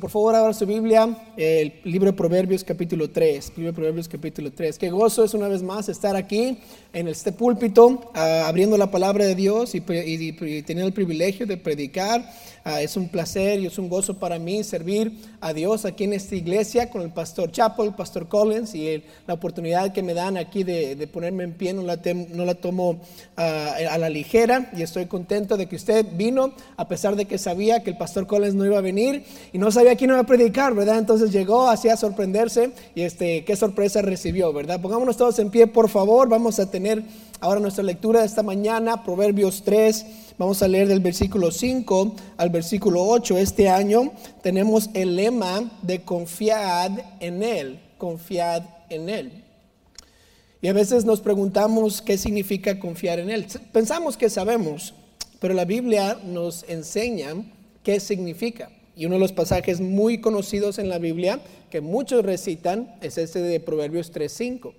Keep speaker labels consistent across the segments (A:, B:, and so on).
A: Por favor, abra su Biblia, el libro de Proverbios capítulo 3, libro de Proverbios capítulo 3. Qué gozo es una vez más estar aquí en este púlpito, ah, abriendo la palabra de Dios y, y, tener el privilegio de predicar. Ah, es un placer y es un gozo para mí servir a Dios aquí en esta iglesia con el pastor Chapo, el pastor Collins y la oportunidad que me dan aquí de, ponerme en pie no la, no la tomo ah, a la ligera y estoy contento de que usted vino a pesar de que sabía que el pastor Collins no iba a venir y no sabía aquí no iba a predicar, ¿verdad? Entonces llegó así a sorprenderse y este, qué sorpresa recibió, ¿verdad? Pongámonos todos en pie, por favor. Vamos a tener ahora nuestra lectura de esta mañana, Proverbios 3. Vamos a leer del versículo 5 al versículo 8. Este año tenemos el lema de confiad en Él, confiad en Él. Y a veces nos preguntamos qué significa confiar en Él. Pensamos que sabemos, pero la Biblia nos enseña qué significa. Y uno de los pasajes muy conocidos en la Biblia que muchos recitan es este de Proverbios 3.5.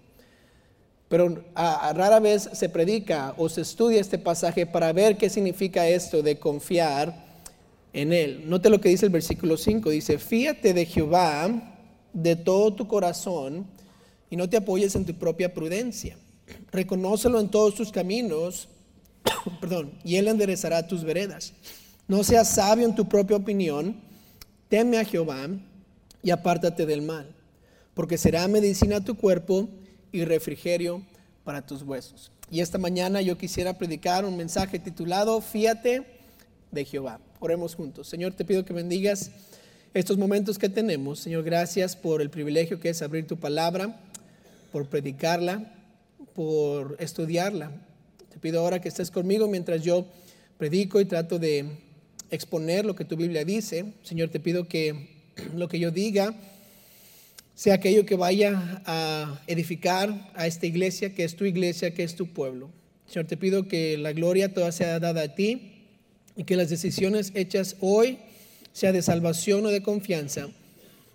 A: Pero rara vez se predica o se estudia este pasaje para ver qué significa esto de confiar en Él. Note lo que dice el versículo 5. Dice, fíate de Jehová de todo tu corazón y no te apoyes en tu propia prudencia. Reconócelo en todos tus caminos, perdón, y Él enderezará tus veredas. No seas sabio en tu propia opinión Teme a Jehová y apártate del mal, porque será medicina a tu cuerpo y refrigerio para tus huesos. Y esta mañana yo quisiera predicar un mensaje titulado Fíate de Jehová. Oremos juntos. Señor, te pido que bendigas estos momentos que tenemos. Señor, gracias por el privilegio que es abrir tu palabra, por predicarla, por estudiarla. Te pido ahora que estés conmigo mientras yo predico y trato de exponer lo que tu Biblia dice. Señor, te pido que lo que yo diga sea aquello que vaya a edificar a esta iglesia, que es tu iglesia, que es tu pueblo. Señor, te pido que la gloria toda sea dada a ti y que las decisiones hechas hoy, sea de salvación o de confianza,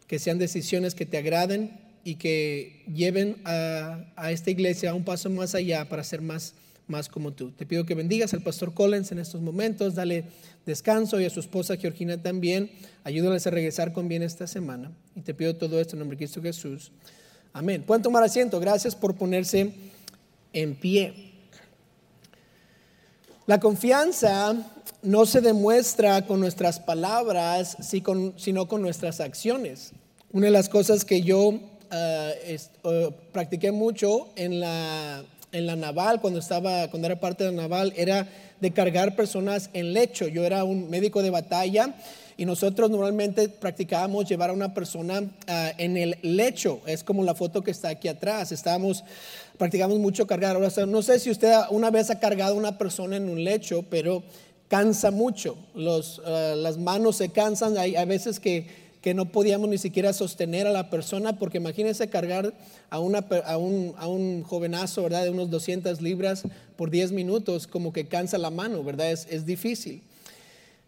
A: que sean decisiones que te agraden y que lleven a, a esta iglesia a un paso más allá para ser más más como tú. Te pido que bendigas al pastor Collins en estos momentos, dale descanso y a su esposa Georgina también. Ayúdales a regresar con bien esta semana. Y te pido todo esto en nombre de Cristo Jesús. Amén. Pueden tomar asiento. Gracias por ponerse en pie. La confianza no se demuestra con nuestras palabras, sino con nuestras acciones. Una de las cosas que yo ah, uh, practiqué mucho en la en la naval, cuando estaba, cuando era parte de la naval, era de cargar personas en lecho. Yo era un médico de batalla y nosotros normalmente practicábamos llevar a una persona ah, en el lecho. Es como la foto que está aquí atrás. Estábamos, practicamos mucho cargar. no sé si usted una vez ha cargado a una persona en un lecho, pero cansa mucho. Ah, las manos se cansan. Hay, hay veces que que no podíamos ni siquiera sostener a la persona, porque imagínense cargar a, una, a, un, a un jovenazo, ¿verdad? De unos 200 libras por 10 minutos, como que cansa la mano, ¿verdad? Es, es difícil.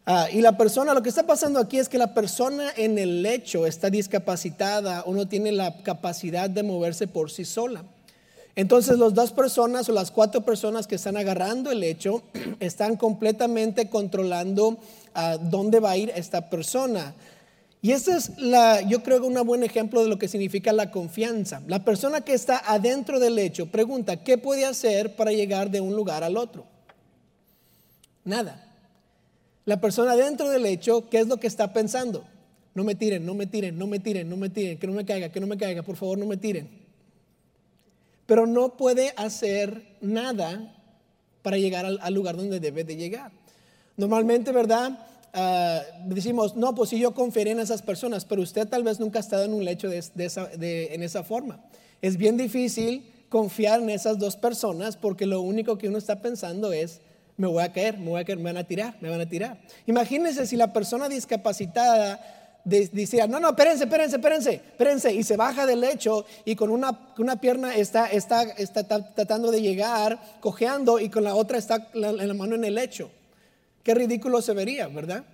A: Ah, y la persona, lo que está pasando aquí es que la persona en el lecho está discapacitada o no tiene la capacidad de moverse por sí sola. Entonces, las dos personas o las cuatro personas que están agarrando el lecho están completamente controlando a ah, dónde va a ir esta persona. Y ese es, la, yo creo, un buen ejemplo de lo que significa la confianza. La persona que está adentro del hecho pregunta, ¿qué puede hacer para llegar de un lugar al otro? Nada. La persona adentro del hecho, ¿qué es lo que está pensando? No me tiren, no me tiren, no me tiren, no me tiren, que no me caiga, que no me caiga, por favor, no me tiren. Pero no puede hacer nada para llegar al lugar donde debe de llegar. Normalmente, ¿verdad? Ah, decimos, no, pues si yo confiaré en esas personas, pero usted tal vez nunca ha estado en un lecho de, esa, en esa forma. Es bien difícil confiar en esas dos personas porque lo único que uno está pensando es, me voy a caer, me voy a caer, me van a tirar, me van a tirar. Imagínense si la persona discapacitada decía, no, no, espérense, espérense, espérense, espérense, y se baja del lecho y con una, una pierna está, está, está, tratando de llegar, cojeando, y con la otra está la, la mano en el lecho. Qué ridículo se vería, ¿verdad?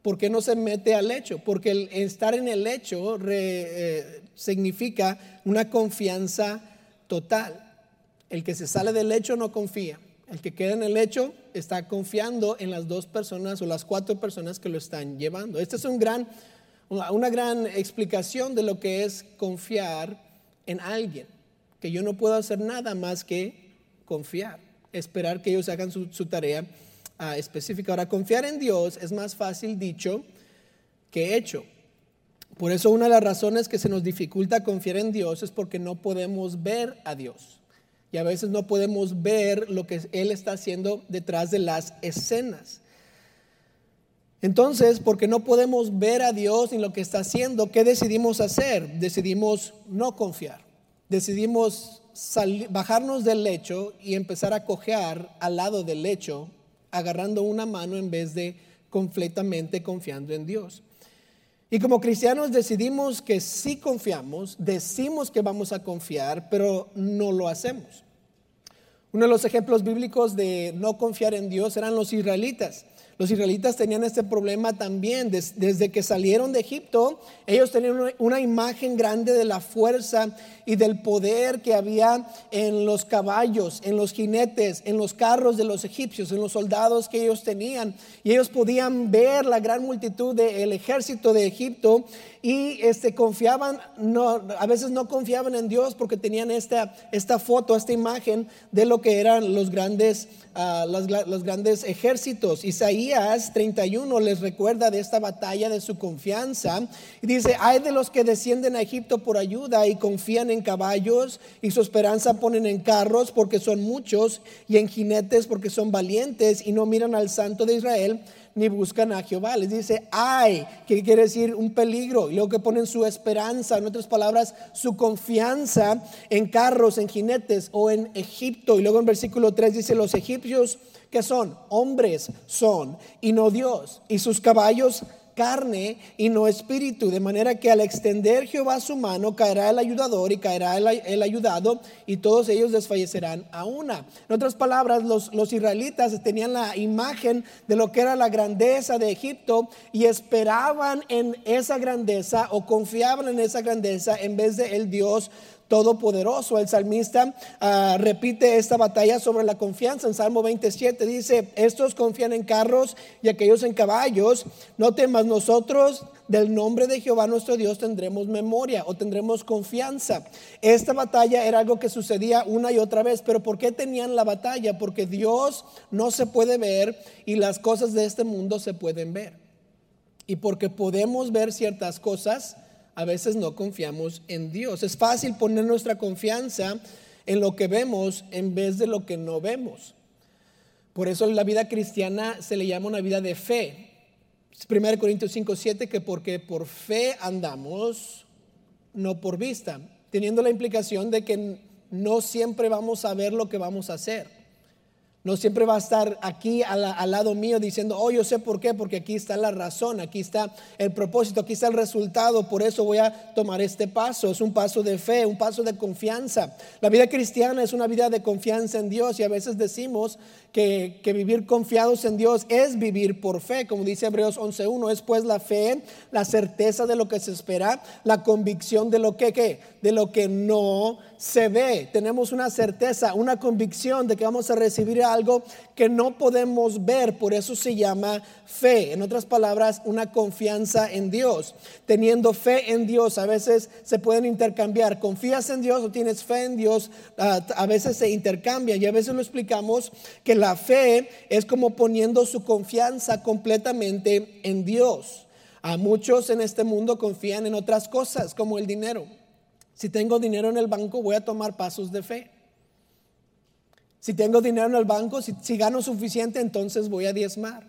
A: ¿Por qué no se mete al lecho? Porque el estar en el lecho eh, significa una confianza total. El que se sale del lecho no confía. El que queda en el lecho está confiando en las dos personas o las cuatro personas que lo están llevando. Este es una gran explicación de lo que es confiar en alguien, que yo no puedo hacer nada más que confiar, esperar que ellos hagan su, tarea ah, específica. Ahora, confiar en Dios es más fácil dicho que hecho. Por eso una de las razones que se nos dificulta confiar en Dios es porque no podemos ver a Dios. Y a veces no podemos ver lo que Él está haciendo detrás de las escenas. Entonces, porque no podemos ver a Dios ni lo que está haciendo, ¿qué decidimos hacer? Decidimos no confiar. Decidimos bajarnos del lecho y empezar a cojear al lado del lecho, agarrando una mano en vez de completamente confiando en Dios. Y como cristianos decidimos que sí confiamos, decimos que vamos a confiar, pero no lo hacemos. Uno de los ejemplos bíblicos de no confiar en Dios eran los israelitas. Los israelitas tenían este problema también. desde que salieron de Egipto, ellos tenían una, imagen grande de la fuerza y del poder que había en los caballos, en los jinetes, en los carros de los egipcios, en los soldados que ellos tenían. Y ellos podían ver la gran multitud del ejército de Egipto y este, confiaban, no, a veces no confiaban en Dios porque tenían esta, esta foto, esta imagen de lo que eran los grandes, uh, los, los, grandes ejércitos. Isaías 31 les recuerda de esta batalla de su confianza y dice, hay de los que descienden a Egipto por ayuda y confían en caballos y su esperanza ponen en carros porque son muchos y en jinetes porque son valientes y no miran al santo de Israel ni buscan a Jehová. Les dice, ay, que quiere decir un peligro. Y luego que ponen su esperanza, en otras palabras, su confianza en carros, en jinetes o en Egipto. Y luego en versículo 3 dice, los egipcios que son hombres son y no Dios. Y sus caballos carne y no espíritu, de manera que al extender Jehová su mano caerá el ayudador y caerá el, ayudado y todos ellos desfallecerán a una. En otras palabras, los, los israelitas tenían la imagen de lo que era la grandeza de Egipto y esperaban en esa grandeza o confiaban en esa grandeza en vez de el Dios todopoderoso. El salmista ah, repite esta batalla sobre la confianza. En Salmo 27 dice, estos confían en carros y aquellos en caballos. No temas nosotros del nombre de Jehová nuestro Dios tendremos memoria o tendremos confianza. Esta batalla era algo que sucedía una y otra vez, pero ¿por qué tenían la batalla? Porque Dios no se puede ver y las cosas de este mundo se pueden ver. Y porque podemos ver ciertas cosas, a veces no confiamos en Dios. Es fácil poner nuestra confianza en lo que vemos en vez de lo que no vemos. Por eso la vida cristiana se le llama una vida de fe. 1 Corintios 5, 7, que porque por fe andamos, no por vista, teniendo la implicación de que no siempre vamos a ver lo que vamos a hacer. No siempre va a estar aquí al, lado mío diciendo, oh, yo sé por qué, porque aquí está la razón, aquí está el propósito, aquí está el resultado, por eso voy a tomar este paso. Es un paso de fe, un paso de confianza. La vida cristiana es una vida de confianza en Dios y a veces decimos que, vivir confiados en Dios es vivir por fe, como dice Hebreos 11.1, es pues la fe, la certeza de lo que se espera, la convicción de lo que, de lo que no se ve. Tenemos una certeza, una convicción de que vamos a recibir algo que no podemos ver, por eso se llama fe. En otras palabras, una confianza en Dios. Teniendo fe en Dios, a veces se pueden intercambiar. Confías en Dios o tienes fe en Dios, a veces se intercambian y a veces lo explicamos que la fe es como poniendo su confianza completamente en Dios. A muchos en este mundo confían en otras cosas como el dinero. Si tengo dinero en el banco, voy a tomar pasos de fe. Si tengo dinero en el banco, si, gano suficiente, entonces voy a diezmar.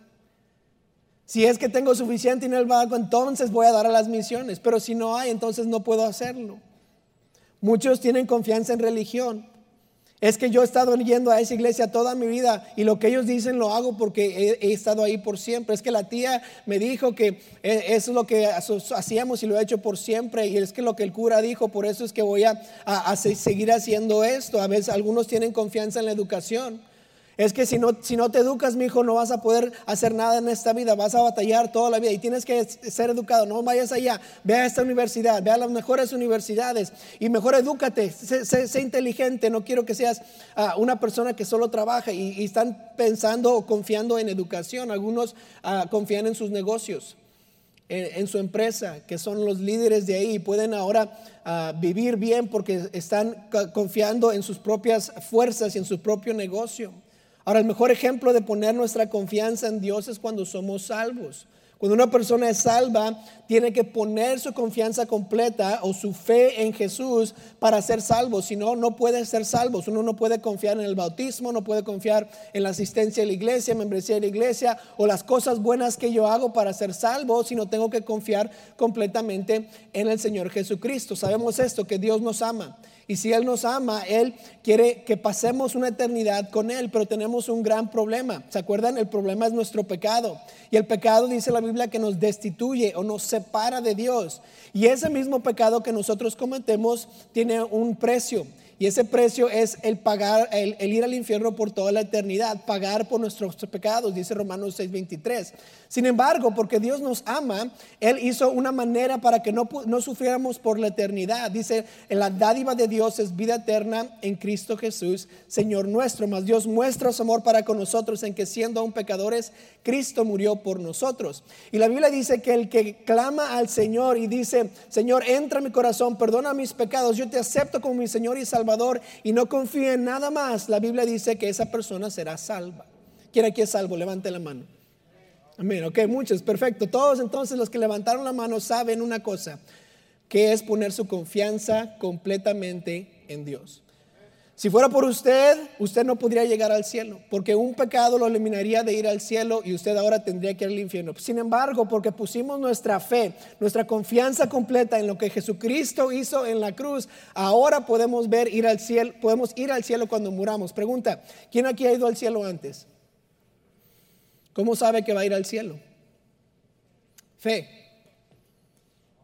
A: Si es que tengo suficiente en el banco, entonces voy a dar a las misiones. Pero si no hay, entonces no puedo hacerlo. Muchos tienen confianza en religión. Es que yo he estado yendo a esa iglesia toda mi vida y lo que ellos dicen lo hago porque he, estado ahí por siempre. Es que la tía me dijo que e, eso es lo que hacíamos y lo he hecho por siempre. Y es que lo que el cura dijo, por eso es que voy a seguir haciendo esto. A veces algunos tienen confianza en la educación. Es que si no, si no te educas, mi hijo, no vas a poder hacer nada en esta vida, vas a batallar toda la vida y tienes que ser educado. No vayas allá, ve a esta universidad, ve a las mejores universidades y mejor edúcate, sé, inteligente. No quiero que seas ah, una persona que solo trabaja y, están pensando o confiando en educación. Algunos ah, confían en sus negocios. en, su empresa, que son los líderes de ahí, pueden ahora ah, vivir bien porque están confiando en sus propias fuerzas y en su propio negocio. Ahora, el mejor ejemplo de poner nuestra confianza en Dios es cuando somos salvos. Cuando una persona es salva, tiene que poner su confianza completa o su fe en Jesús para ser salvo. Si no, no puede ser salvo. Uno no puede confiar en el bautismo, no puede confiar en la asistencia a la iglesia, membresía de la iglesia o las cosas buenas que yo hago para ser salvo, sino tengo que confiar completamente en el Señor Jesucristo. Sabemos esto, que Dios nos ama. Y si Él nos ama, Él quiere que pasemos una eternidad con Él, pero tenemos un gran problema. ¿Se acuerdan? El problema es nuestro pecado. Y el pecado dice la Biblia que nos destituye o nos separa de Dios. Y ese mismo pecado que nosotros cometemos tiene un precio. Y ese precio es el pagar, el, ir al infierno por toda la eternidad, pagar por nuestros pecados, dice Romanos 6:23. Sin embargo, porque Dios nos ama, Él hizo una manera para que no, no sufriéramos por la eternidad. Dice, la dádiva de Dios es vida eterna en Cristo Jesús, Señor nuestro. Mas Dios muestra su amor para con nosotros en que siendo aún pecadores, Cristo murió por nosotros. Y la Biblia dice que el que clama al Señor y dice, Señor, entra en mi corazón, perdona mis pecados, yo te acepto como mi Señor y Salvador y no confíe en nada más, la Biblia dice que esa persona será salva. ¿Quién aquí es salvo? Levante la mano. Amén, ok, muchos, perfecto. Todos entonces los que levantaron la mano saben una cosa, que es poner su confianza completamente en Dios. Si fuera por usted, usted no podría llegar al cielo, porque un pecado lo eliminaría de ir al cielo y usted ahora tendría que ir al infierno. Sin embargo, porque pusimos nuestra fe, nuestra confianza completa en lo que Jesucristo hizo en la cruz, ahora podemos ver ir al cielo, podemos ir al cielo cuando muramos. Pregunta, ¿quién aquí ha ido al cielo antes? ¿Cómo sabe que va a ir al cielo? Fe.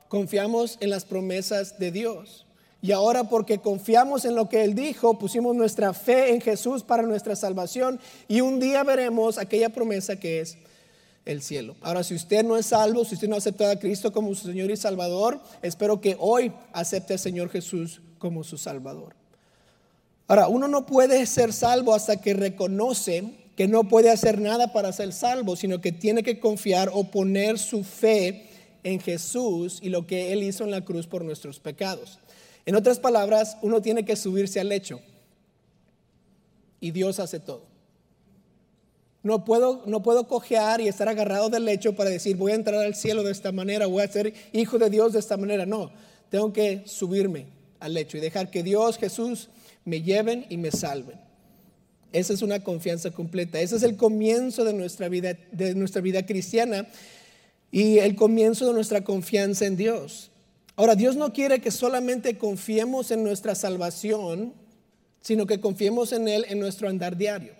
A: Confiamos en las promesas de Dios. Y ahora porque confiamos en lo que Él dijo, pusimos nuestra fe en Jesús para nuestra salvación y un día veremos aquella promesa que es el cielo. Ahora, si usted no es salvo, si usted no ha aceptado a Cristo como su Señor y Salvador, espero que hoy acepte al Señor Jesús como su Salvador. Ahora, uno no puede ser salvo hasta que reconoce que no puede hacer nada para ser salvo, sino que tiene que confiar o poner su fe en Jesús y lo que Él hizo en la cruz por nuestros pecados. En otras palabras, uno tiene que subirse al lecho y Dios hace todo. No puedo, no puedo cojear y estar agarrado del lecho para decir voy a entrar al cielo de esta manera, voy a ser hijo de Dios de esta manera. No, tengo que subirme al lecho y dejar que Dios, Jesús, me lleven y me salven. Esa es una confianza completa. Ese es el comienzo de nuestra vida, de nuestra vida cristiana y el comienzo de nuestra confianza en Dios. Ahora, Dios no quiere que solamente confiemos en nuestra salvación, sino que confiemos en Él en nuestro andar diario.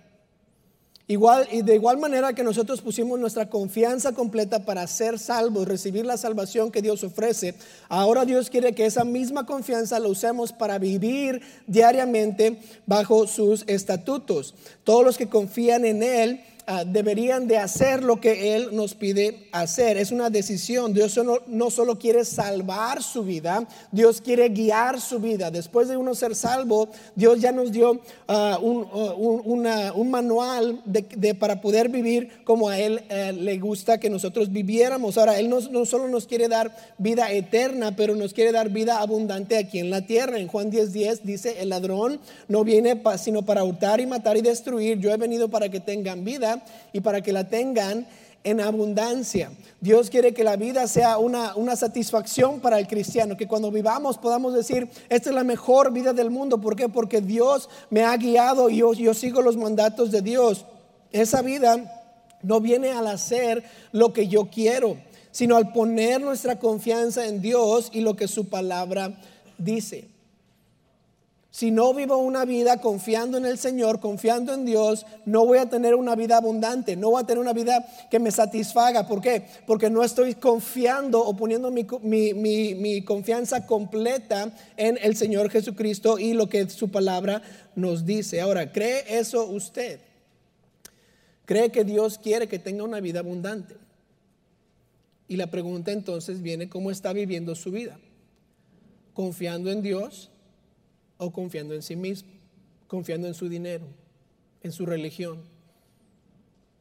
A: Igual, y de igual manera que nosotros pusimos nuestra confianza completa para ser salvos, recibir la salvación que Dios ofrece, ahora Dios quiere que esa misma confianza la usemos para vivir diariamente bajo sus estatutos. Todos los que confían en Él deberían de hacer lo que Él nos pide hacer. Es una decisión. Dios no, solo quiere salvar su vida, Dios quiere guiar su vida. Después de uno ser salvo, Dios ya nos dio ah, ah, un, manual de, para poder vivir como a Él eh, le gusta que nosotros viviéramos. Ahora, Él no, no solo nos quiere dar vida eterna, pero nos quiere dar vida abundante aquí en la tierra. En Juan 10:10 10 dice, el ladrón no viene sino para hurtar y matar y destruir. Yo he venido para que tengan vida y para que la tengan en abundancia. Dios quiere que la vida sea una, satisfacción para el cristiano, que cuando vivamos podamos decir, esta es la mejor vida del mundo. ¿Por qué? Porque Dios me ha guiado y yo, yo sigo los mandatos de Dios. Esa vida no viene al hacer lo que yo quiero, sino al poner nuestra confianza en Dios y lo que su palabra dice. Si no vivo una vida confiando en el Señor, confiando en Dios, no voy a tener una vida abundante, no voy a tener una vida que me satisfaga. ¿Por qué? Porque no estoy confiando o poniendo mi, confianza completa en el Señor Jesucristo y lo que su palabra nos dice. Ahora, ¿cree eso usted? ¿Cree que Dios quiere que tenga una vida abundante? Y la pregunta entonces viene, ¿cómo está viviendo su vida? ¿Confiando en Dios? O confiando en sí mismo, confiando en su dinero, en su religión,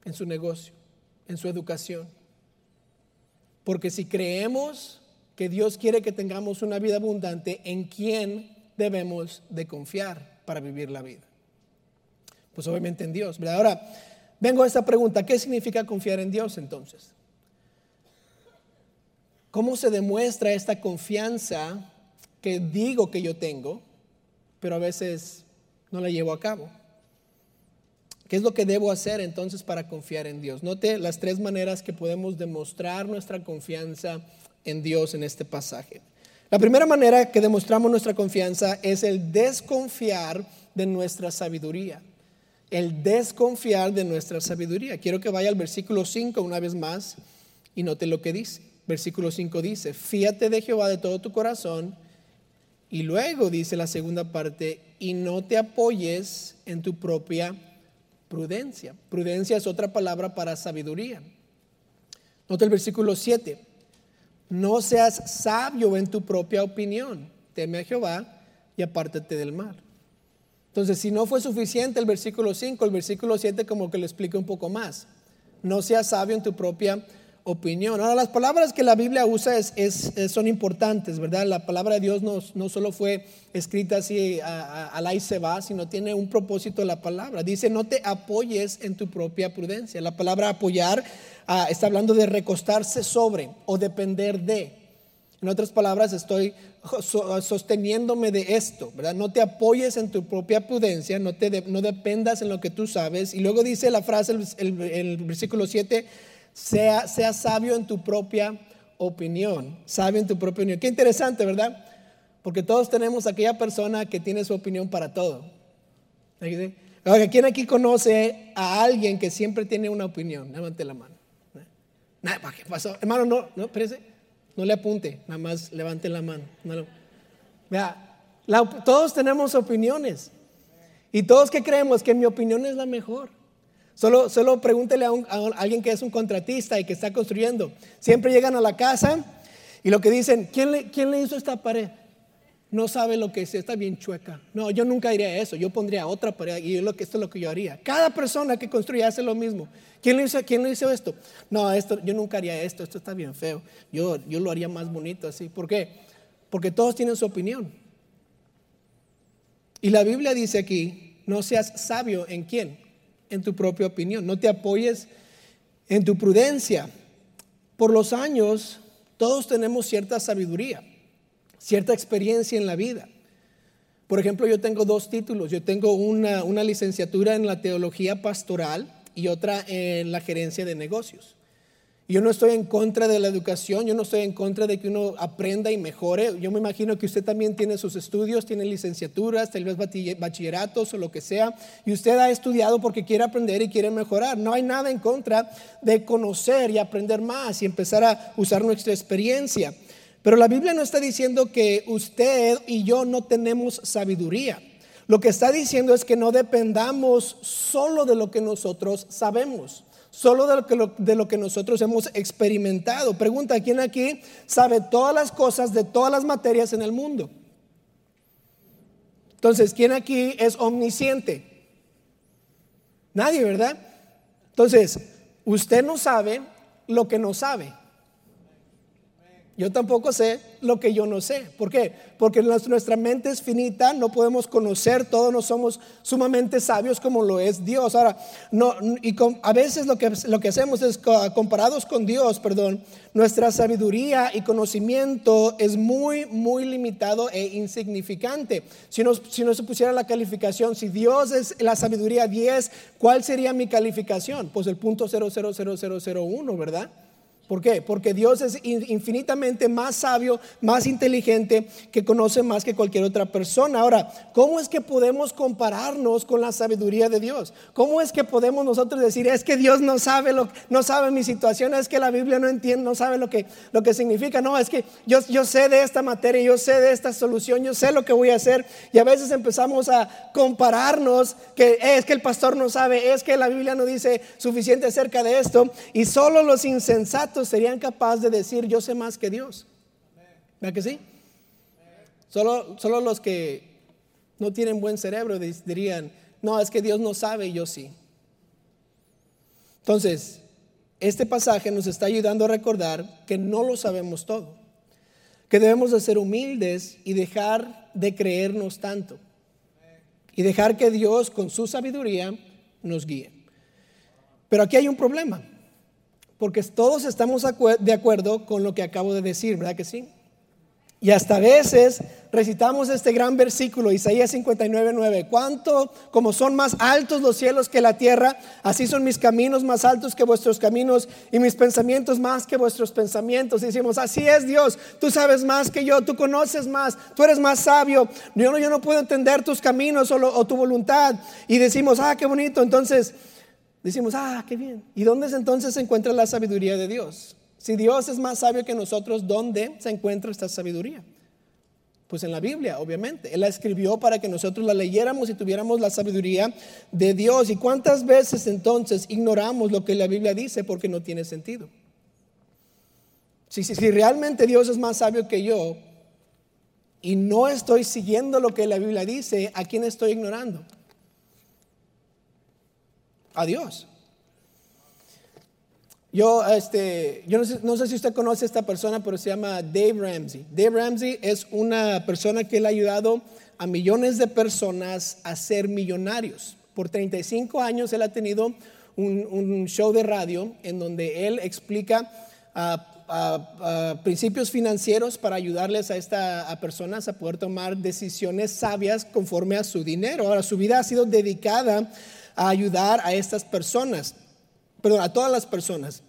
A: en su negocio, en su educación. Porque si creemos que Dios quiere que tengamos una vida abundante, ¿en quién debemos de confiar para vivir la vida? Pues obviamente en Dios. Ahora, vengo a esta pregunta, ¿qué significa confiar en Dios entonces? ¿Cómo se demuestra esta confianza que digo que yo tengo, pero a veces no la llevo a cabo? ¿Qué es lo que debo hacer entonces para confiar en Dios? Note las tres maneras que podemos demostrar nuestra confianza en Dios en este pasaje. La primera manera que demostramos nuestra confianza es el desconfiar de nuestra sabiduría. El desconfiar de nuestra sabiduría. Quiero que vaya al versículo 5 una vez más y note lo que dice. Versículo 5 dice, fíate de Jehová de todo tu corazón. Y luego dice la segunda parte, y no te apoyes en tu propia prudencia. Prudencia es otra palabra para sabiduría. Nota el versículo 7. No seas sabio en tu propia opinión. Teme a Jehová y apártate del mal. Entonces, si no fue suficiente el versículo 5, el versículo 7 como que lo explica un poco más. No seas sabio en tu propia opinión. Ahora, las palabras que la Biblia usa es, son importantes, ¿verdad? La palabra de Dios no, no solo fue escrita así al ahí se va, sino tiene un propósito la palabra. Dice, no te apoyes en tu propia prudencia. La palabra apoyar ah, está hablando de recostarse sobre o depender de. En otras palabras, estoy sosteniéndome de esto, ¿verdad? No te apoyes en tu propia prudencia, no, te no dependas en lo que tú sabes. Y luego dice la frase, el, el versículo 7, sea, sabio en tu propia opinión. Sabio en tu propia opinión. Qué interesante, ¿verdad? Porque todos tenemos aquella persona que tiene su opinión para todo. ¿Quién aquí conoce a alguien que siempre tiene una opinión? Levante la mano. ¿Qué pasó? Hermano, no, no, espérese. No le apunte, nada más levante la mano. Vea, todos tenemos opiniones. Y todos que creemos que mi opinión es la mejor. Solo, solo pregúntele a, alguien que es un contratista y que está construyendo. Siempre llegan a la casa y lo que dicen, ¿quién le, quién le hizo esta pared? No sabe lo que es, está bien chueca. No, yo nunca haría eso, yo pondría otra pared y lo esto es lo que yo haría. Cada persona que construye hace lo mismo. ¿Quién le hizo, quién le hizo esto? No, esto, yo nunca haría esto, esto está bien feo. Yo, yo lo haría más bonito así. ¿Por qué? Porque todos tienen su opinión. Y la Biblia dice aquí, no seas sabio en quién, en tu propia opinión, no te apoyes en tu prudencia. Por los años, todos tenemos cierta sabiduría, cierta experiencia en la vida. Por ejemplo, yo tengo dos títulos. Yo tengo una, una licenciatura en la teología pastoral y otra en la gerencia de negocios. Yo no estoy en contra de la educación, yo no estoy en contra de que uno aprenda y mejore. Yo me imagino que usted también tiene sus estudios, tiene licenciaturas, tal vez bachilleratos o lo que sea, y usted ha estudiado porque quiere aprender y quiere mejorar. No hay nada en contra de conocer y aprender más y empezar a usar nuestra experiencia. Pero la Biblia no está diciendo que usted y yo no tenemos sabiduría. Lo que está diciendo es que no dependamos solo de lo que nosotros sabemos solo de lo, que, de lo que nosotros hemos experimentado. Pregunta, ¿quién aquí sabe todas las cosas de todas las materias en el mundo? Entonces, ¿quién aquí es omnisciente? Nadie, ¿verdad? Entonces, usted no sabe lo que no sabe. Yo tampoco sé lo que yo no sé. ¿Por qué? Porque nuestra mente es finita, no podemos conocer todo, no somos sumamente sabios como lo es Dios. Ahora, no, y a veces lo que, hacemos es, comparados con Dios, perdón, nuestra sabiduría y conocimiento es muy, muy limitado e insignificante. Si no, si no se pusiera la calificación, si Dios es la sabiduría 10, ¿cuál sería mi calificación? Pues el punto 00001, ¿verdad? ¿Por qué? Porque Dios es infinitamente más sabio, más inteligente, que conoce más que cualquier otra persona. Ahora, ¿cómo es que podemos compararnos con la sabiduría de Dios? ¿Cómo es que podemos nosotros decir, es que Dios no sabe, lo, no sabe mi situación, es que la Biblia no entiende, no sabe lo que, lo que significa? No, es que yo, yo sé de esta materia, yo sé de esta solución, yo sé lo que voy a hacer. Y a veces empezamos a compararnos, que es que el pastor no sabe, es que la Biblia no dice suficiente acerca de esto. Y solo los insensatos serían capaces de decir, yo sé más que Dios. ¿Verdad que sí? Solo, solo los que no tienen buen cerebro dirían, no, es que Dios no sabe yo sí. Entonces, este pasaje nos está ayudando a recordar que no lo sabemos todo, que debemos de ser humildes y dejar de creernos tanto y dejar que Dios con su sabiduría nos guíe. Pero aquí hay un problema, porque todos estamos de acuerdo con lo que acabo de decir, ¿verdad que sí? Y hasta a veces recitamos este gran versículo, Isaías 59, 9. Cuánto, como son más altos los cielos que la tierra, así son mis caminos más altos que vuestros caminos y mis pensamientos más que vuestros pensamientos. Y decimos, así es Dios, tú sabes más que yo, tú conoces más, tú eres más sabio. Yo no, yo no puedo entender tus caminos o, o tu voluntad. Y decimos, ah, qué bonito. Entonces decimos, ah, qué bien. ¿Y dónde entonces se encuentra la sabiduría de Dios? Si Dios es más sabio que nosotros, ¿dónde se encuentra esta sabiduría? Pues en la Biblia, obviamente. Él la escribió para que nosotros la leyéramos y tuviéramos la sabiduría de Dios. ¿Y cuántas veces entonces ignoramos lo que la Biblia dice porque no tiene sentido? Si, si, si realmente Dios es más sabio que yo y no estoy siguiendo lo que la Biblia dice, ¿a quién estoy ignorando? A Dios. Yo, este, yo no sé, si usted conoce a esta persona, pero se llama Dave Ramsey. Dave Ramsey es una persona que le ha ayudado a millones de personas a ser millonarios. Por 35 años él ha tenido un, show de radio en donde él explica principios financieros para ayudarles a estas personas a poder tomar decisiones sabias conforme a su dinero. Ahora, su vida ha sido dedicada a ayudar a estas personas perdón, a todas las personas.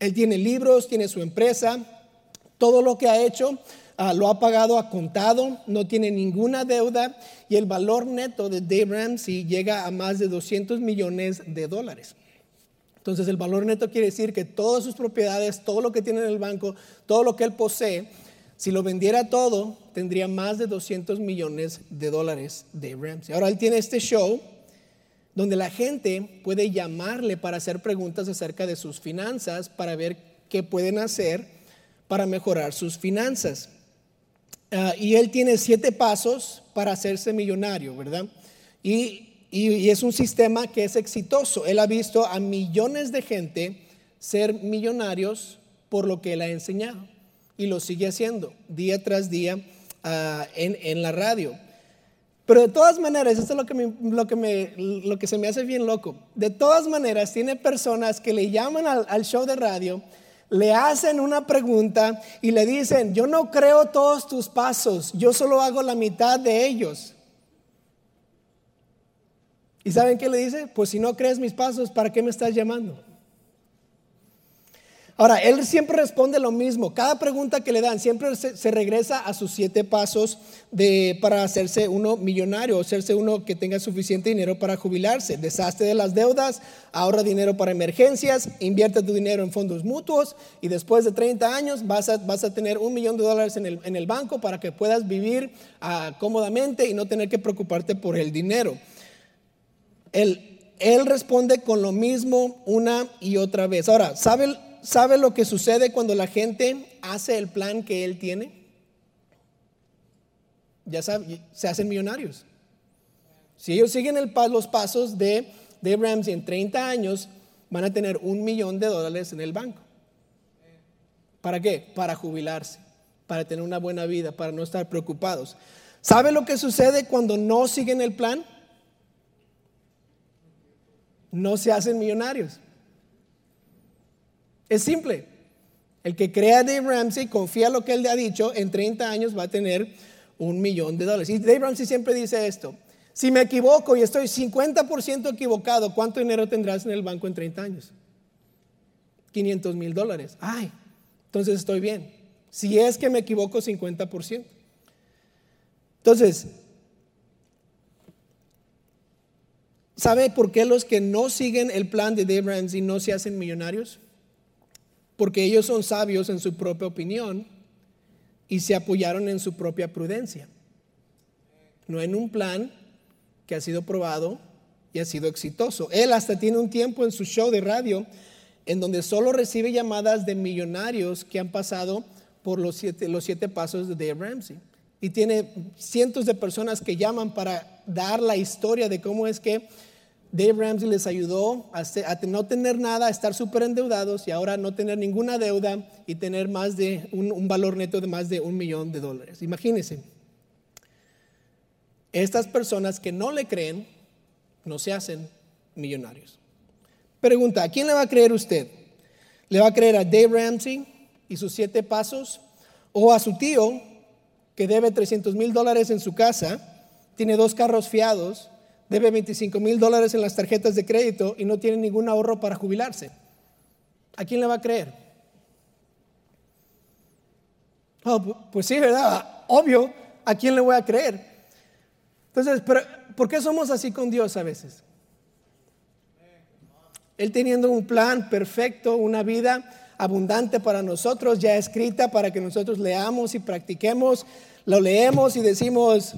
A: Él tiene libros, tiene su empresa, todo lo que ha hecho ah, lo ha pagado a contado, no tiene ninguna deuda y el valor neto de Dave Ramsey llega a más de 200 millones de dólares. Entonces el valor neto quiere decir que todas sus propiedades, todo lo que tiene en el banco, todo lo que él posee, si lo vendiera todo, tendría más de 200 millones de dólares de Ramsey. Ahora él tiene este show donde la gente puede llamarle para hacer preguntas acerca de sus finanzas, para ver qué pueden hacer para mejorar sus finanzas. Ah, y él tiene siete pasos para hacerse millonario, ¿verdad? Y, y, es un sistema que es exitoso. Él ha visto a millones de gente ser millonarios por lo que él ha enseñado. Y lo sigue haciendo día tras día ah, en, en la radio. Pero de todas maneras, esto es lo que, lo, que me, lo que se me hace bien loco. De todas maneras, tiene personas que le llaman al, al show de radio, le hacen una pregunta y le dicen, yo no creo todos tus pasos, yo solo hago la mitad de ellos. ¿Y saben qué le dice? Pues si no crees mis pasos, ¿para qué me estás llamando? Ahora, él siempre responde lo mismo. Cada pregunta que le dan siempre se, regresa a sus siete pasos de, para hacerse uno millonario, hacerse uno que tenga suficiente dinero para jubilarse. Desastre de las deudas, ahorra dinero para emergencias, invierte tu dinero en fondos mutuos y después de 30 años vas a, vas a tener un millón de dólares en el, en el banco para que puedas vivir ah, cómodamente y no tener que preocuparte por el dinero. Él responde con lo mismo una y otra vez. Ahora, ¿sabe? ¿Sabe lo que sucede cuando la gente hace el plan que él tiene? Ya sabe, se hacen millonarios. Si ellos siguen los pasos de, de Ramsey en 30 años, van a tener un millón de dólares en el banco. ¿Para qué? Para jubilarse, para tener una buena vida, para no estar preocupados. ¿Sabe lo que sucede cuando no siguen el plan? No se hacen millonarios. Es simple. El que crea Dave Ramsey, confía lo que él le ha dicho, en 30 años va a tener un millón de dólares. Y Dave Ramsey siempre dice esto. Si me equivoco y estoy 50% equivocado, ¿cuánto dinero tendrás en el banco en 30 años? 500 mil dólares. Ay, entonces estoy bien. Si es que me equivoco 50%. Entonces, ¿sabe por qué los que no siguen el plan de Dave Ramsey no se hacen millonarios? Porque ellos son sabios en su propia opinión y se apoyaron en su propia prudencia, no en un plan que ha sido probado y ha sido exitoso. Él hasta tiene un tiempo en su show de radio en donde solo recibe llamadas de millonarios que han pasado por los siete, los siete pasos de Dave Ramsey. Y tiene cientos de personas que llaman para dar la historia de cómo es que Dave Ramsey les ayudó a, no tener nada, a estar súper endeudados y ahora no tener ninguna deuda y tener más de un, un valor neto de más de un millón de dólares. Imagínense, estas personas que no le creen no se hacen millonarios. Pregunta, ¿a quién le va a creer usted? ¿Le va a creer a Dave Ramsey y sus siete pasos? ¿O a su tío que debe 300 mil dólares en su casa, tiene dos carros fiados, debe 25 mil dólares en las tarjetas de crédito y no tiene ningún ahorro para jubilarse? ¿A quién le va a creer? Oh, pues sí, ¿verdad? Obvio, ¿a quién le voy a creer? Entonces, ¿por qué somos así con Dios a veces? Él teniendo un plan perfecto, una vida abundante para nosotros, ya escrita para que nosotros leamos y practiquemos, lo leemos y decimos,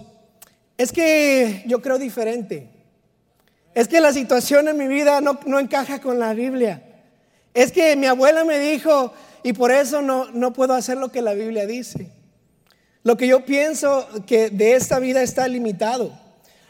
A: es que yo creo diferente. Es que la situación en mi vida no, no encaja con la Biblia. Es que mi abuela me dijo y por eso no, no puedo hacer lo que la Biblia dice. Lo que yo pienso que de esta vida está limitado.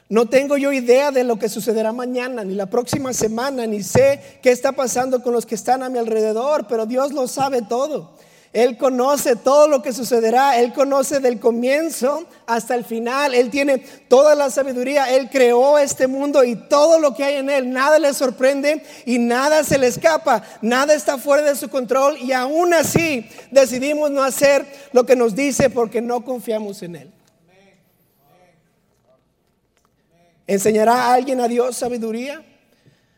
A: No tengo yo idea de lo que sucederá mañana, ni la próxima semana, ni sé qué está pasando con los que están a mi alrededor, pero Dios lo sabe todo. Él conoce todo lo que sucederá, Él conoce del comienzo hasta el final, Él tiene toda la sabiduría, Él creó este mundo y todo lo que hay en Él, nada le sorprende y nada se le escapa, nada está fuera de su control y aún así decidimos no hacer lo que nos dice porque no confiamos en Él. ¿Enseñará a alguien a Dios sabiduría?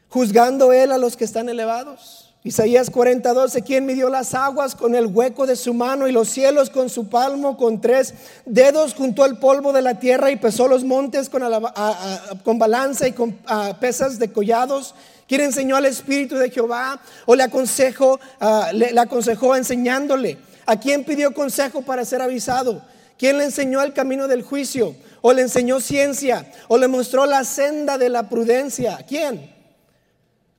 A: Juzgando Él a los que están elevados. Isaías 40, 12, ¿quién midió las aguas con el hueco de su mano y los cielos con su palmo? Con tres dedos juntó el polvo de la tierra y pesó los montes con, con balanza y con pesas de collados. ¿Quién enseñó al Espíritu de Jehová? ¿O le, aconsejo, le, le aconsejó enseñándole? ¿A quién pidió consejo para ser avisado? ¿Quién le enseñó el camino del juicio? o le enseñó ciencia, o le mostró la senda de la prudencia. ¿Quién?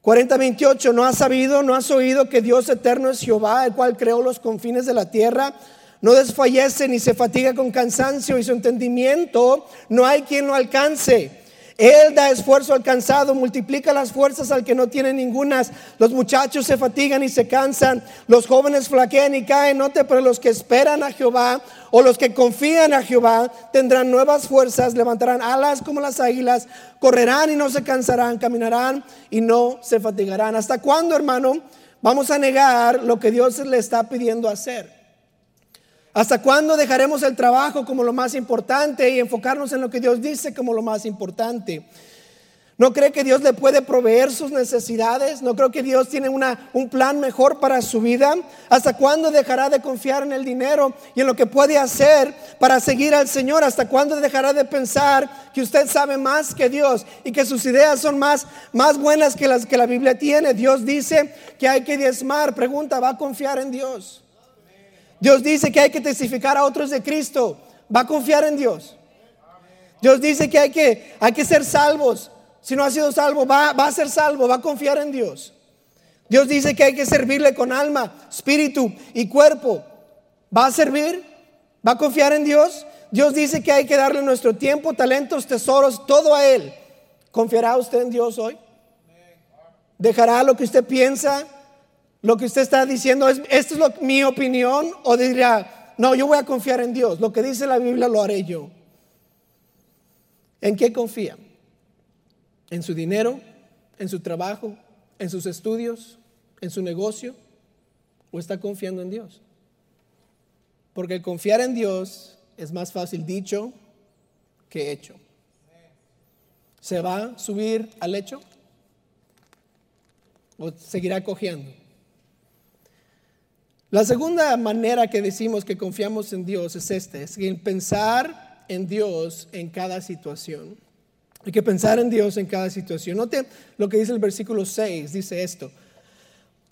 A: 40:28, ¿no has sabido, no has oído que Dios eterno es Jehová, el cual creó los confines de la tierra? No desfallece ni se fatiga con cansancio y su entendimiento no hay quien lo alcance. Él da esfuerzo al cansado, multiplica las fuerzas al que no tiene ningunas. Los muchachos se fatigan y se cansan, los jóvenes flaquean y caen. Note, pero los que esperan a Jehová o los que confían a Jehová tendrán nuevas fuerzas, levantarán alas como las águilas, correrán y no se cansarán, caminarán y no se fatigarán. ¿Hasta cuándo, hermano, vamos a negar lo que Dios le está pidiendo hacer? ¿Hasta cuándo dejaremos el trabajo como lo más importante y enfocarnos en lo que Dios dice como lo más importante? ¿No cree que Dios le puede proveer sus necesidades? ¿No creo que Dios tiene una, un plan mejor para su vida? ¿Hasta cuándo dejará de confiar en el dinero y en lo que puede hacer para seguir al Señor? ¿Hasta cuándo dejará de pensar que usted sabe más que Dios y que sus ideas son más, más buenas que las que la Biblia tiene? Dios dice que hay que diezmar. Pregunta, ¿va a confiar en Dios? Dios dice que hay que testificar a otros de Cristo. ¿Va a confiar en Dios? Dios dice que hay que, hay que ser salvos. Si no ha sido salvo, va, va a ser salvo, va a confiar en Dios. Dios dice que hay que servirle con alma, espíritu y cuerpo. ¿Va a servir? ¿Va a confiar en Dios? Dios dice que hay que darle nuestro tiempo, talentos, tesoros, todo a Él. ¿Confiará usted en Dios hoy? ¿Dejará lo que usted piensa, lo que usted está diciendo es, ¿esto es mi opinión? O dirá, no, yo voy a confiar en Dios. Lo que dice la Biblia lo haré yo. ¿En qué confía? ¿En su dinero? ¿En su trabajo? ¿En sus estudios? ¿En su negocio? ¿O está confiando en Dios? Porque confiar en Dios es más fácil dicho que hecho. ¿Se va a subir al hecho? ¿O seguirá cogiendo? La segunda manera que decimos que confiamos en Dios es este, es pensar en Dios en cada situación. Hay que pensar en Dios en cada situación. Note lo que dice el versículo 6, dice esto.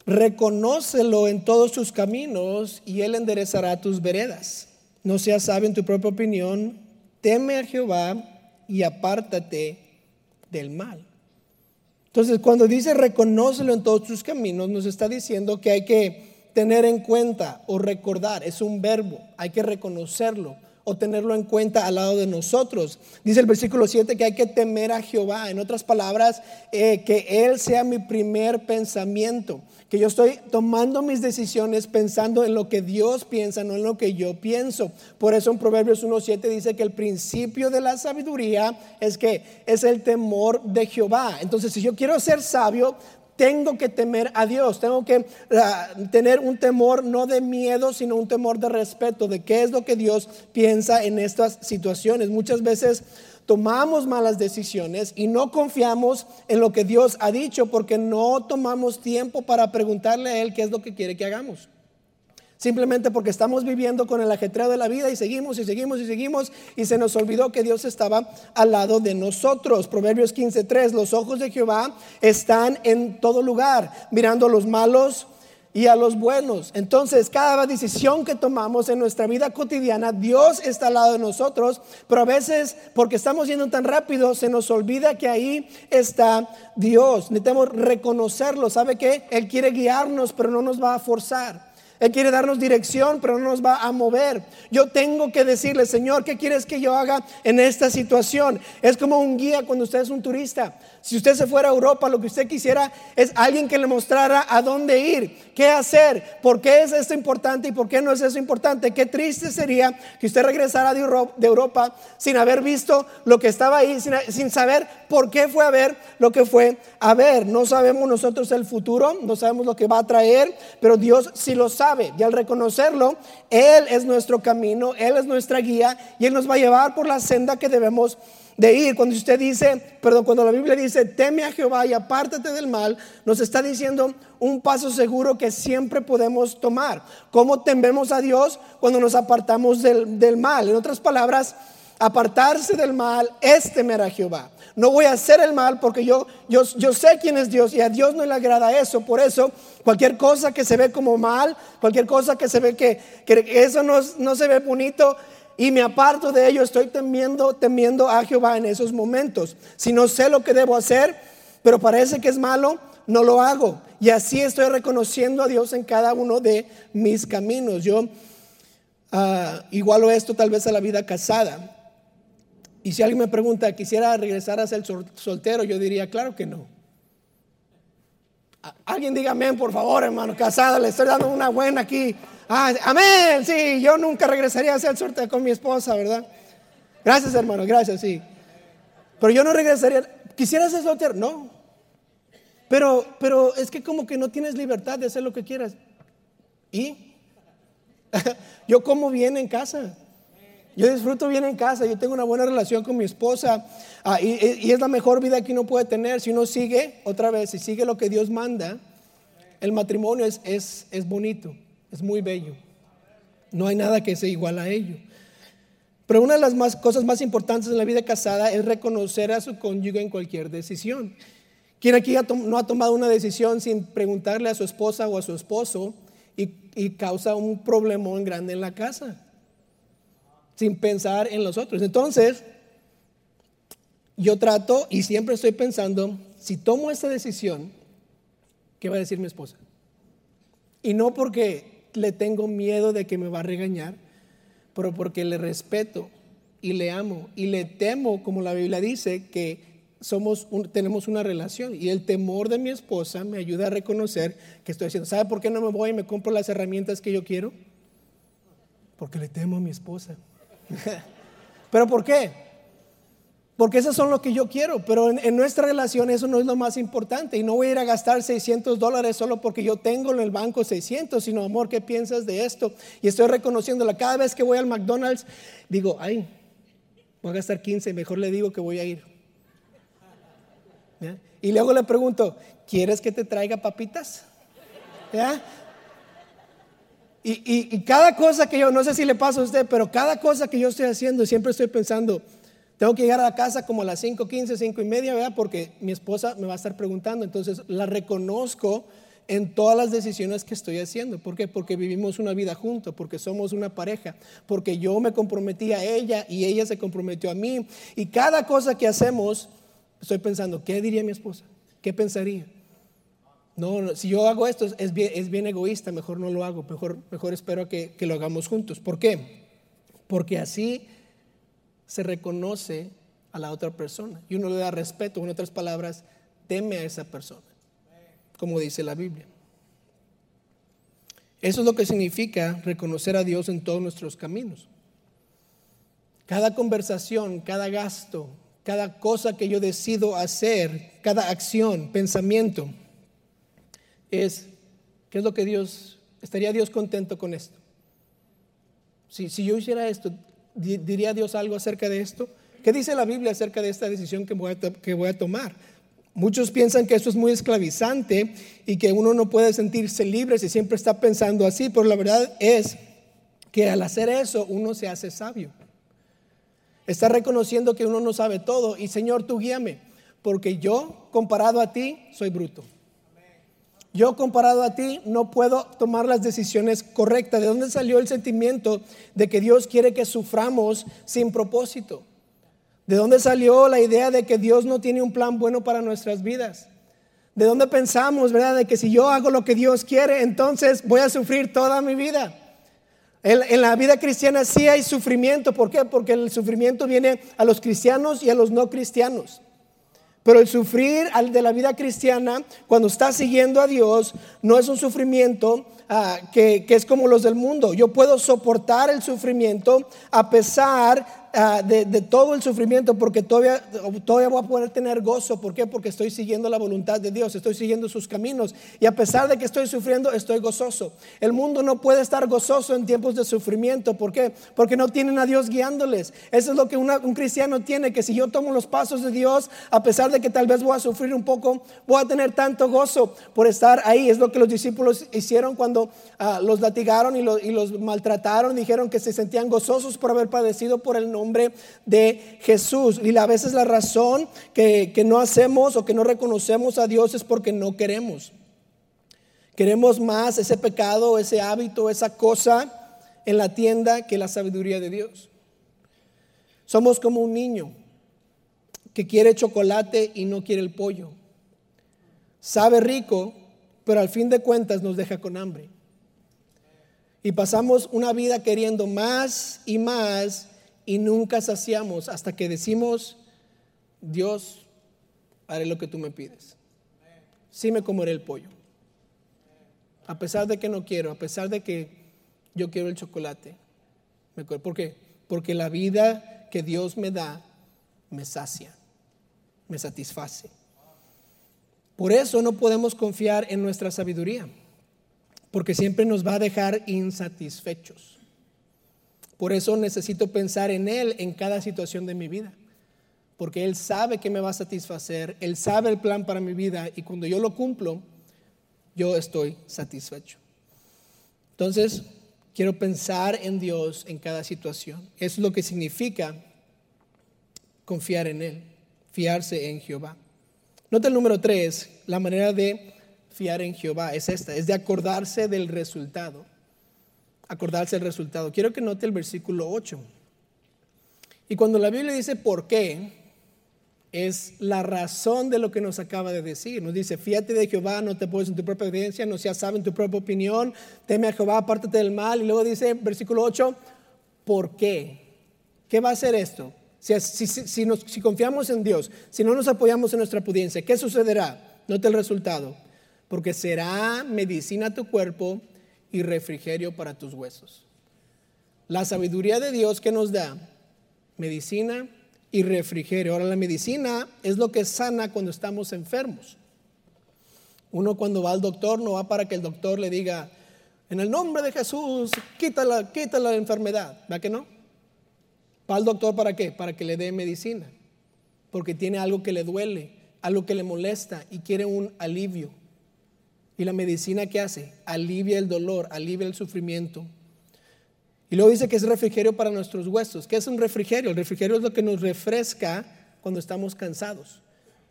A: Reconócelo en todos tus caminos y Él enderezará tus veredas. No seas sabio en tu propia opinión, teme a Jehová y apártate del mal. Entonces, cuando dice reconócelo en todos tus caminos, nos está diciendo que hay que tener en cuenta o recordar, es un verbo, hay que reconocerlo o tenerlo en cuenta al lado de nosotros. Dice el versículo 7 que hay que temer a Jehová. En otras palabras, eh, que Él sea mi primer pensamiento. Que yo estoy tomando mis decisiones pensando en lo que Dios piensa, no en lo que yo pienso. Por eso en Proverbios 1.7 dice que el principio de la sabiduría es que es el temor de Jehová. Entonces, si yo quiero ser sabio, tengo que temer a Dios, tengo que ah, tener un temor no de miedo, sino un temor de respeto, de qué es lo que Dios piensa en estas situaciones. Muchas veces tomamos malas decisiones y no confiamos en lo que Dios ha dicho porque no tomamos tiempo para preguntarle a Él qué es lo que quiere que hagamos. Simplemente porque estamos viviendo con el ajetreo de la vida y seguimos y seguimos y seguimos y se nos olvidó que Dios estaba al lado de nosotros. Proverbios 15:3, los ojos de Jehová están en todo lugar, mirando a los malos y a los buenos. Entonces, cada decisión que tomamos en nuestra vida cotidiana, Dios está al lado de nosotros, pero a veces porque estamos yendo tan rápido, se nos olvida que ahí está Dios. Necesitamos reconocerlo. ¿Sabe qué? Él quiere guiarnos, pero no nos va a forzar. Él quiere darnos dirección, pero no nos va a mover. Yo tengo que decirle, Señor, ¿qué quieres que yo haga en esta situación? Es como un guía cuando usted es un turista. Si usted se fuera a Europa, lo que usted quisiera es alguien que le mostrara a dónde ir, qué hacer, por qué es esto importante y por qué no es eso importante. Qué triste sería que usted regresara de Europa sin haber visto lo que estaba ahí, sin, saber por qué fue a ver lo que fue a ver. No sabemos nosotros el futuro, no sabemos lo que va a traer, pero Dios sí lo sabe. Y al reconocerlo, Él es nuestro camino, Él es nuestra guía y Él nos va a llevar por la senda que debemos de ir. Cuando usted dice, perdón, cuando la Biblia dice, teme a Jehová y apártate del mal, nos está diciendo un paso seguro que siempre podemos tomar. ¿Cómo tememos a Dios cuando nos apartamos del, del mal? En otras palabras, apartarse del mal es temer a Jehová. No voy a hacer el mal porque yo, yo, yo sé quién es Dios y a Dios no le agrada eso. Por eso, cualquier cosa que se ve como mal, cualquier cosa que se ve que, que eso no, no se ve bonito, y me aparto de ello, estoy temiendo, temiendo a Jehová en esos momentos. Si no sé lo que debo hacer, pero parece que es malo, no lo hago. Y así estoy reconociendo a Dios en cada uno de mis caminos. Yo uh, igualo esto tal vez a la vida casada. Y si alguien me pregunta, ¿quisiera regresar a ser soltero? Yo diría, claro que no. Alguien diga amén, por favor, hermano, casada, le estoy dando una buena aquí. Ah, amén, sí, yo nunca regresaría a hacer suerte con mi esposa, ¿verdad? Gracias, hermano, gracias, sí. Pero yo no regresaría. ¿Quisieras ser soltero? No. Pero, pero es que como que no tienes libertad de hacer lo que quieras. ¿Y? yo como bien en casa. Yo disfruto bien en casa, yo tengo una buena relación con mi esposa ah, y, es la mejor vida que uno puede tener. Si uno sigue, otra vez, si sigue lo que Dios manda, el matrimonio es, es, es bonito. Es muy bello. No hay nada que sea igual a ello. Pero una de las más, cosas más importantes en la vida casada es reconocer a su cónyuge en cualquier decisión. ¿Quién aquí no ha tomado una decisión sin preguntarle a su esposa o a su esposo y, y causa un problemón grande en la casa? Sin pensar en los otros. Entonces, yo trato y siempre estoy pensando, si tomo esta decisión, ¿qué va a decir mi esposa? Y no porque le tengo miedo de que me va a regañar, pero porque le respeto y le amo y le temo, como la Biblia dice, que somos tenemos una relación y el temor de mi esposa me ayuda a reconocer que estoy haciendo. ¿Sabe por qué no me voy y me compro las herramientas que yo quiero? Porque le temo a mi esposa. ¿Pero por qué? Porque eso son lo que yo quiero, pero en, nuestra relación eso no es lo más importante. Y no voy a ir a gastar 600 dólares solo porque yo tengo en el banco 600, sino amor, ¿qué piensas de esto? Y estoy reconociéndola. Cada vez que voy al McDonald's, digo, ay, voy a gastar 15, mejor le digo que voy a ir. Y luego le pregunto, ¿quieres que te traiga papitas? Y cada cosa que yo, no sé si le pasa a usted, pero cada cosa que yo estoy haciendo, siempre estoy pensando, tengo que llegar a la casa como a las 5.15, 5 y media, ¿verdad? Porque mi esposa me va a estar preguntando. Entonces la reconozco en todas las decisiones que estoy haciendo. ¿Por qué? Porque vivimos una vida juntos, porque somos una pareja, porque yo me comprometí a ella y ella se comprometió a mí. Y cada cosa que hacemos, estoy pensando, ¿qué diría mi esposa? ¿Qué pensaría? No, si yo hago esto es bien, es bien, egoísta, mejor no lo hago, mejor, mejor espero que, que lo hagamos juntos. ¿Por qué? porque así se reconoce a la otra persona y uno le da respeto, en otras palabras, teme a esa persona, como dice la Biblia. Eso es lo que significa reconocer a Dios en todos nuestros caminos. Cada conversación, cada gasto, cada cosa que yo decido hacer, cada acción, pensamiento, es, ¿qué es lo que Dios, estaría Dios contento con esto? Si, si yo hiciera esto, ¿diría Dios algo acerca de esto? ¿Qué dice la Biblia acerca de esta decisión que voy a, que voy a tomar? Muchos piensan que esto es muy esclavizante y que uno no puede sentirse libre si siempre está pensando así, pero la verdad es que al hacer eso uno se hace sabio. Está reconociendo que uno no sabe todo y Señor, tú guíame, porque yo comparado a ti soy bruto. Yo comparado a ti no puedo tomar las decisiones correctas. ¿De dónde salió el sentimiento de que Dios quiere que suframos sin propósito? ¿De dónde salió la idea de que Dios no tiene un plan bueno para nuestras vidas? ¿De dónde pensamos, verdad, de que si yo hago lo que Dios quiere, entonces voy a sufrir toda mi vida? En, en, la vida cristiana sí hay sufrimiento. ¿Por qué? Porque el sufrimiento viene a los cristianos y a los no cristianos. Pero el sufrir de la vida cristiana, cuando estás siguiendo a Dios, no es un sufrimiento ah, que, que es como los del mundo. Yo puedo soportar el sufrimiento a pesar Ah, de, todo el sufrimiento porque todavía, todavía voy a poder tener gozo. ¿Por qué? Porque estoy siguiendo la voluntad de Dios, estoy siguiendo sus caminos. Y a pesar de que estoy sufriendo, estoy gozoso. El mundo no puede estar gozoso en tiempos de sufrimiento. ¿Por qué? Porque no tienen a Dios guiándoles. Eso es lo que un cristiano tiene, que si yo tomo los pasos de Dios, a pesar de que tal vez voy a sufrir un poco, voy a tener tanto gozo por estar ahí. Es lo que los discípulos hicieron cuando ah, los latigaron y, y los maltrataron. Dijeron que se sentían gozosos por haber padecido por el nombre de Jesús. Y a veces la razón que, que no hacemos o que no reconocemos a Dios es porque no queremos. Queremos más ese pecado, ese hábito, esa cosa en la tienda que la sabiduría de Dios. Somos como un niño que quiere chocolate y no quiere el pollo. Sabe rico, pero al fin de cuentas nos deja con hambre. Y pasamos una vida queriendo más y más y nunca saciamos hasta que decimos, Dios, haré lo que tú me pides. Sí me comeré el pollo. A pesar de que no quiero, a pesar de que yo quiero el chocolate. ¿Por qué? Porque la vida que Dios me da me sacia, me satisface. Por eso no podemos confiar en nuestra sabiduría, porque siempre nos va a dejar insatisfechos. Por eso necesito pensar en Él en cada situación de mi vida. Porque Él sabe que me va a satisfacer, Él sabe el plan para mi vida y cuando yo lo cumplo, yo estoy satisfecho. Entonces, quiero pensar en Dios en cada situación. Es lo que significa confiar en Él, fiarse en Jehová. Nota el número tres, la manera de fiar en Jehová es esta, es de acordarse del resultado acordarse el resultado. Quiero que note el versículo 8. Y cuando la Biblia dice por qué, es la razón de lo que nos acaba de decir. Nos dice, fíjate de Jehová, no te puedes en tu propia evidencia, no seas sabio en tu propia opinión, teme a Jehová, apártate del mal. Y luego dice, versículo 8, ¿por qué? ¿Qué va a hacer esto? Si confiamos en Dios, si no nos apoyamos en nuestra prudencia, ¿qué sucederá? Note el resultado. Porque será medicina a tu cuerpo y refrigerio para tus huesos. La sabiduría de Dios que nos da medicina y refrigerio. Ahora la medicina es lo que sana cuando estamos enfermos. Uno cuando va al doctor no va para que el doctor le diga, en el nombre de Jesús, quita la, quita la enfermedad. ¿Va que no? Va al doctor para qué? Para que le dé medicina. Porque tiene algo que le duele, algo que le molesta y quiere un alivio. ¿Y la medicina qué hace? Alivia el dolor, alivia el sufrimiento. Y luego dice que es refrigerio para nuestros huesos. ¿Qué es un refrigerio? El refrigerio es lo que nos refresca cuando estamos cansados,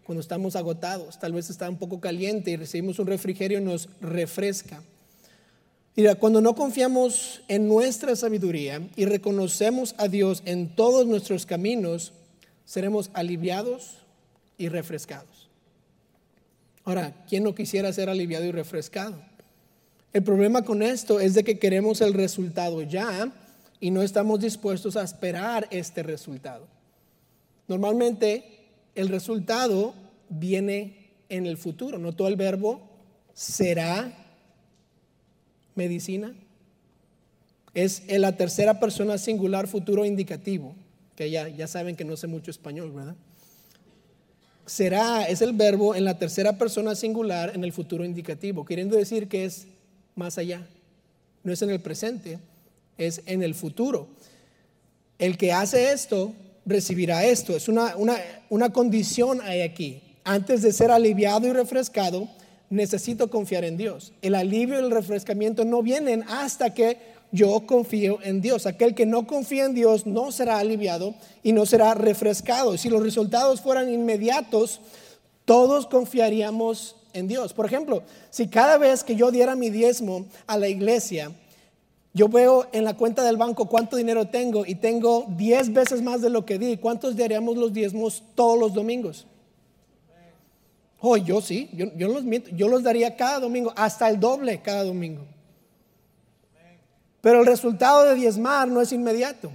A: cuando estamos agotados. Tal vez está un poco caliente y recibimos un refrigerio y nos refresca. Mira, cuando no confiamos en nuestra sabiduría y reconocemos a Dios en todos nuestros caminos, seremos aliviados y refrescados. Ahora, ¿quién no quisiera ser aliviado y refrescado? El problema con esto es de que queremos el resultado ya y no estamos dispuestos a esperar este resultado. Normalmente el resultado viene en el futuro, no todo el verbo será medicina. Es en la tercera persona singular futuro indicativo, que ya, ya saben que no sé mucho español, ¿verdad? Será es el verbo en la tercera persona singular en el futuro indicativo, queriendo decir que es más allá, no es en el presente, es en el futuro. El que hace esto recibirá esto. Es una, una, condición hay aquí. Antes de ser aliviado y refrescado, necesito confiar en Dios. El alivio y el refrescamiento no vienen hasta que yo confío en Dios. Aquel que no confía en Dios no será aliviado y no será refrescado. Si los resultados fueran inmediatos, todos confiaríamos en Dios. Por ejemplo, si cada vez que yo diera mi diezmo a la iglesia, yo veo en la cuenta del banco cuánto dinero tengo y tengo 10 veces más de lo que di. ¿Cuántos daríamos los diezmos todos los domingos? Oh, yo sí, yo, los, yo los daría cada domingo, hasta el doble cada domingo. Pero el resultado de diezmar no es inmediato.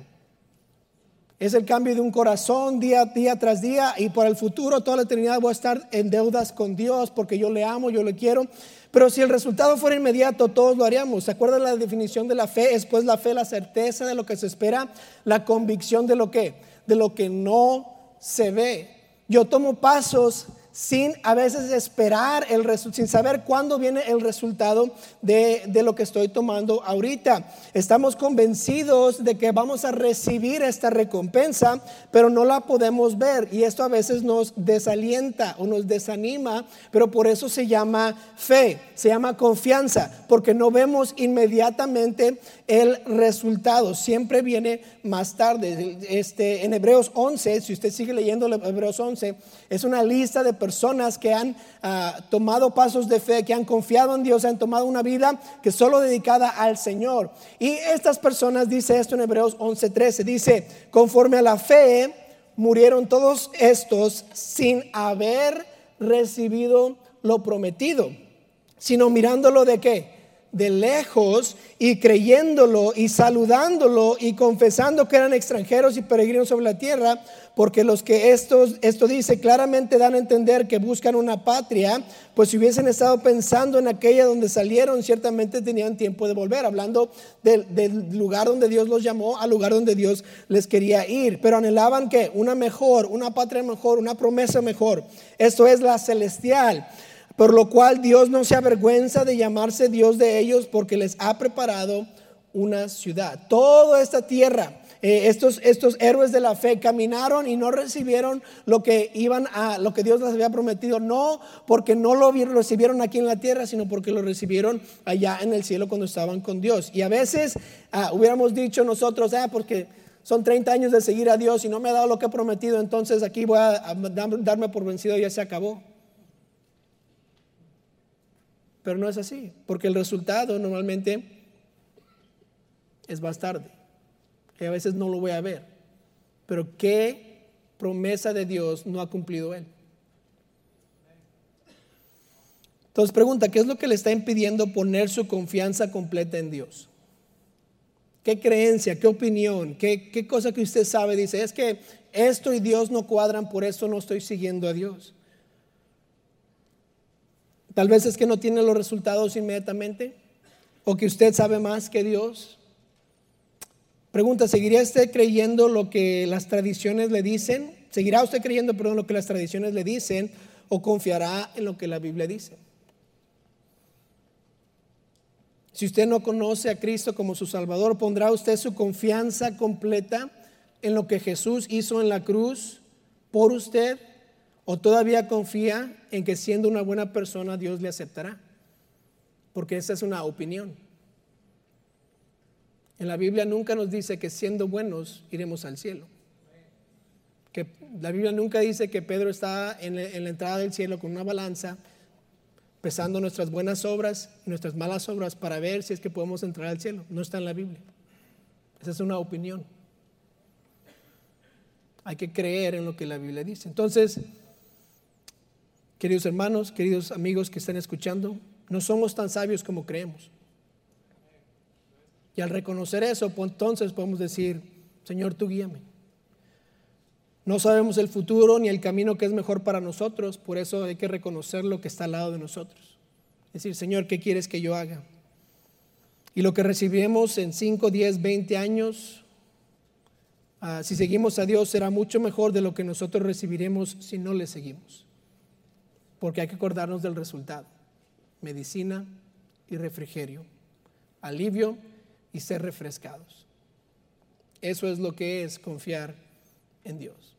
A: Es el cambio de un corazón día, día tras día y por el futuro, toda la eternidad voy a estar en deudas con Dios porque yo le amo, yo le quiero. Pero si el resultado fuera inmediato, todos lo haríamos. ¿Se acuerdan la definición de la fe? Es pues la fe, la certeza de lo que se espera, la convicción de lo que, de lo que no se ve. Yo tomo pasos sin a veces esperar el sin saber cuándo viene el resultado de, de, lo que estoy tomando ahorita. Estamos convencidos de que vamos a recibir esta recompensa, pero no la podemos ver y esto a veces nos desalienta o nos desanima, pero por eso se llama fe, se llama confianza, porque no vemos inmediatamente el resultado, siempre viene más tarde. Este, en Hebreos 11, si usted sigue leyendo Hebreos 11, es una lista de personas que han ah, tomado pasos de fe, que han confiado en Dios, han tomado una vida que solo dedicada al Señor. Y estas personas, dice esto en Hebreos 11:13, dice, conforme a la fe, murieron todos estos sin haber recibido lo prometido, sino mirándolo de qué? De lejos y creyéndolo y saludándolo y confesando que eran extranjeros y peregrinos sobre la tierra, porque los que estos, esto dice claramente dan a entender que buscan una patria, pues si hubiesen estado pensando en aquella donde salieron, ciertamente tenían tiempo de volver, hablando del, del lugar donde Dios los llamó al lugar donde Dios les quería ir, pero anhelaban que una mejor, una patria mejor, una promesa mejor, esto es la celestial. Por lo cual Dios no se avergüenza de llamarse Dios de ellos porque les ha preparado una ciudad. Toda esta tierra, eh, estos, estos héroes de la fe caminaron y no recibieron lo que iban a, lo que Dios les había prometido, no porque no lo recibieron aquí en la tierra, sino porque lo recibieron allá en el cielo cuando estaban con Dios. Y a veces ah, hubiéramos dicho nosotros, ah, porque son 30 años de seguir a Dios y no me ha dado lo que ha prometido, entonces aquí voy a darme por vencido ya se acabó. Pero no es así, porque el resultado normalmente es más tarde. Y a veces no lo voy a ver. Pero ¿qué promesa de Dios no ha cumplido Él? Entonces pregunta, ¿qué es lo que le está impidiendo poner su confianza completa en Dios? ¿Qué creencia, qué opinión, qué, qué cosa que usted sabe? Dice, es que esto y Dios no cuadran, por eso no estoy siguiendo a Dios. Tal vez es que no tiene los resultados inmediatamente o que usted sabe más que Dios. Pregunta, ¿seguiría usted creyendo lo que las tradiciones le dicen? ¿Seguirá usted creyendo, perdón, lo que las tradiciones le dicen o confiará en lo que la Biblia dice? Si usted no conoce a Cristo como su Salvador, ¿pondrá usted su confianza completa en lo que Jesús hizo en la cruz por usted? ¿O todavía confía en que siendo una buena persona Dios le aceptará? Porque esa es una opinión. En la Biblia nunca nos dice que siendo buenos iremos al cielo. Que la Biblia nunca dice que Pedro está en, la entrada del cielo con una balanza pesando nuestras buenas obras y nuestras malas obras para ver si es que podemos entrar al cielo. No está en la Biblia. Esa es una opinión. Hay que creer en lo que la Biblia dice. Entonces, Queridos hermanos, queridos amigos que están escuchando, no somos tan sabios como creemos. Y al reconocer eso, pues entonces podemos decir, Señor, tú guíame. No sabemos el futuro ni el camino que es mejor para nosotros, por eso hay que reconocer lo que está al lado de nosotros. Decir, Señor, ¿qué quieres que yo haga? Y lo que recibimos en 5, 10, 20 años, ah, si seguimos a Dios, será mucho mejor de lo que nosotros recibiremos si no le seguimos. Porque hay que acordarnos del resultado. Medicina y refrigerio. Alivio y ser refrescados. Eso es lo que es confiar en Dios.